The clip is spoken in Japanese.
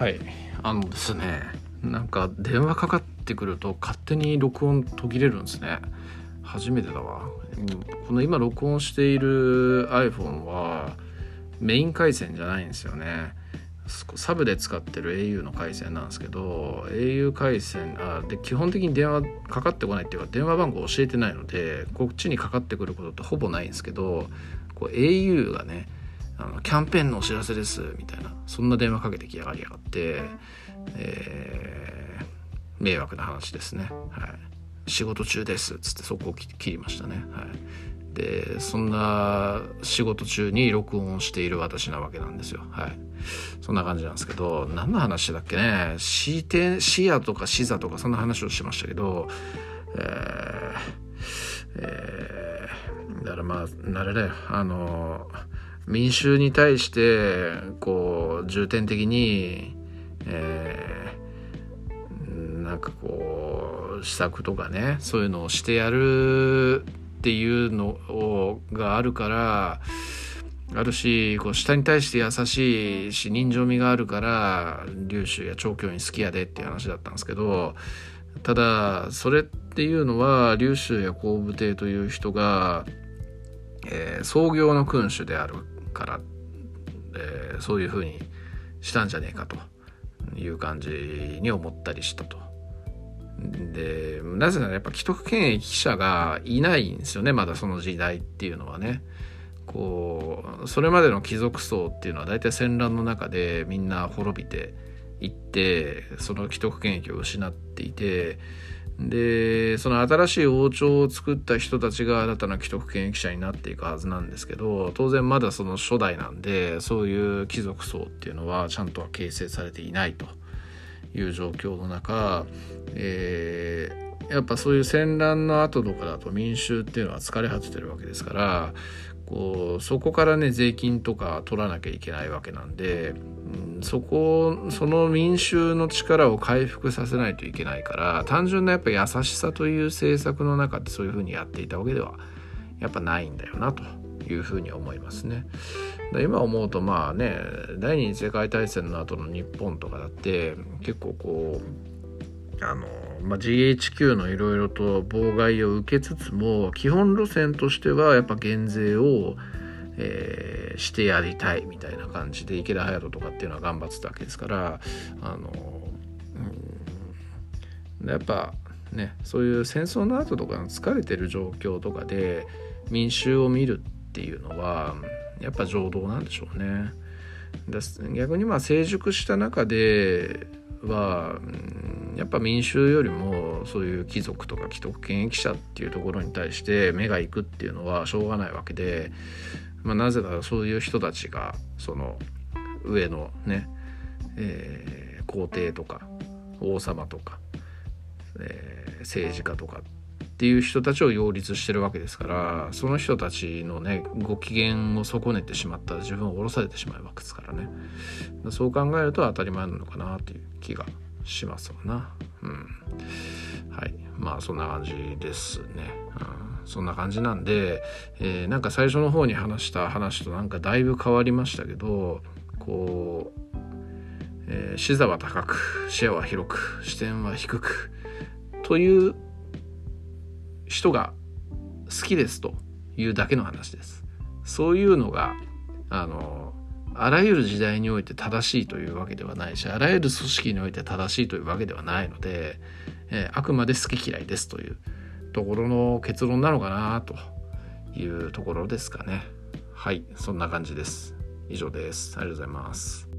はい。あのですねなんか電話かかってくると勝手に録音途切れるんですね。初めてだわ。この今録音している iPhone はメイン回線じゃないんですよね。サブで使ってる au の回線なんですけど au 回線あで基本的に電話かかってこないっていうか電話番号教えてないのでこっちにかかってくることってほぼないんですけどこう au がねあのキャンペーンのお知らせですみたいなそんな電話かけてきやがりやがって、えー、迷惑な話ですね。はい。仕事中ですっつってそこを切りましたね。はい。でそんな仕事中に録音している私なわけなんですよ。はい。そんな感じなんですけど何の話だっけね。シーテシアとかシザとかそんな話をしましたけどえー、えー、だからまああれだよ。あの民衆に対してこう重点的に、えー、なんかこう施策とかねそういうのをしてやるっていうのをがあるからあるしこう下に対して優しいし人情味があるから龍州や長教員好きやでっていう話だったんですけどただそれっていうのは龍州や工部帝という人が、えー、創業の君主である。から、えー、そういうふうにしたんじゃねえかという感じに思ったりしたと。でなぜならやっぱ既得権益者がいないんですよねまだその時代っていうのはね。こうそれまでの貴族層っていうのは大体戦乱の中でみんな滅びていってその既得権益を失っていてでその新しい王朝を作った人たちが新たな既得権益者になっていくはずなんですけど当然まだその初代なんでそういう貴族層っていうのはちゃんとは形成されていないという状況の中、えー、やっぱそういう戦乱の後とかだと民衆っていうのは疲れ果ててるわけですからこうそこからね税金とか取らなきゃいけないわけなんでそこその民衆の力を回復させないといけないから単純なやっぱ優しさという政策の中でそういうふうにやっていたわけではやっぱないんだよなというふうに思いますね。今思うとまあね第二次世界大戦の後の日本とかだって結構こうあの、まあ、GHQ のいろいろと妨害を受けつつも基本路線としてはやっぱ減税をえー、してやりたいみたいな感じで池田隼人とかっていうのは頑張ってたわけですからあの、うん、やっぱねそういう戦争の後とか疲れてる状況とかで民衆を見るっていうのはやっぱ情動なんでしょうね。逆にまあ成熟した中では、やっぱ民衆よりもそういう貴族とか既得権益者っていうところに対して目が行くっていうのはしょうがないわけでまあ、なぜならそういう人たちがその上のね、えー、皇帝とか王様とか、えー、政治家とかっていう人たちを擁立してるわけですからその人たちのねご機嫌を損ねてしまったら自分を降ろされてしまうわけですからね。そう考えると当たり前なのかなという気がしますわな。うん。はい。まあそんな感じですね、うん。そんな感じなんで、えー、なんか最初の方に話した話となんかだいぶ変わりましたけどこう、え、視座は高く視野は広く視点は低くという人が好きですというだけの話です。そういうのがあのあらゆる時代において正しいというわけではないしあらゆる組織において正しいというわけではないので、えー、あくまで好き嫌いですというところの結論なのかなというところですかね。はい、そんな感じです。以上です。ありがとうございます。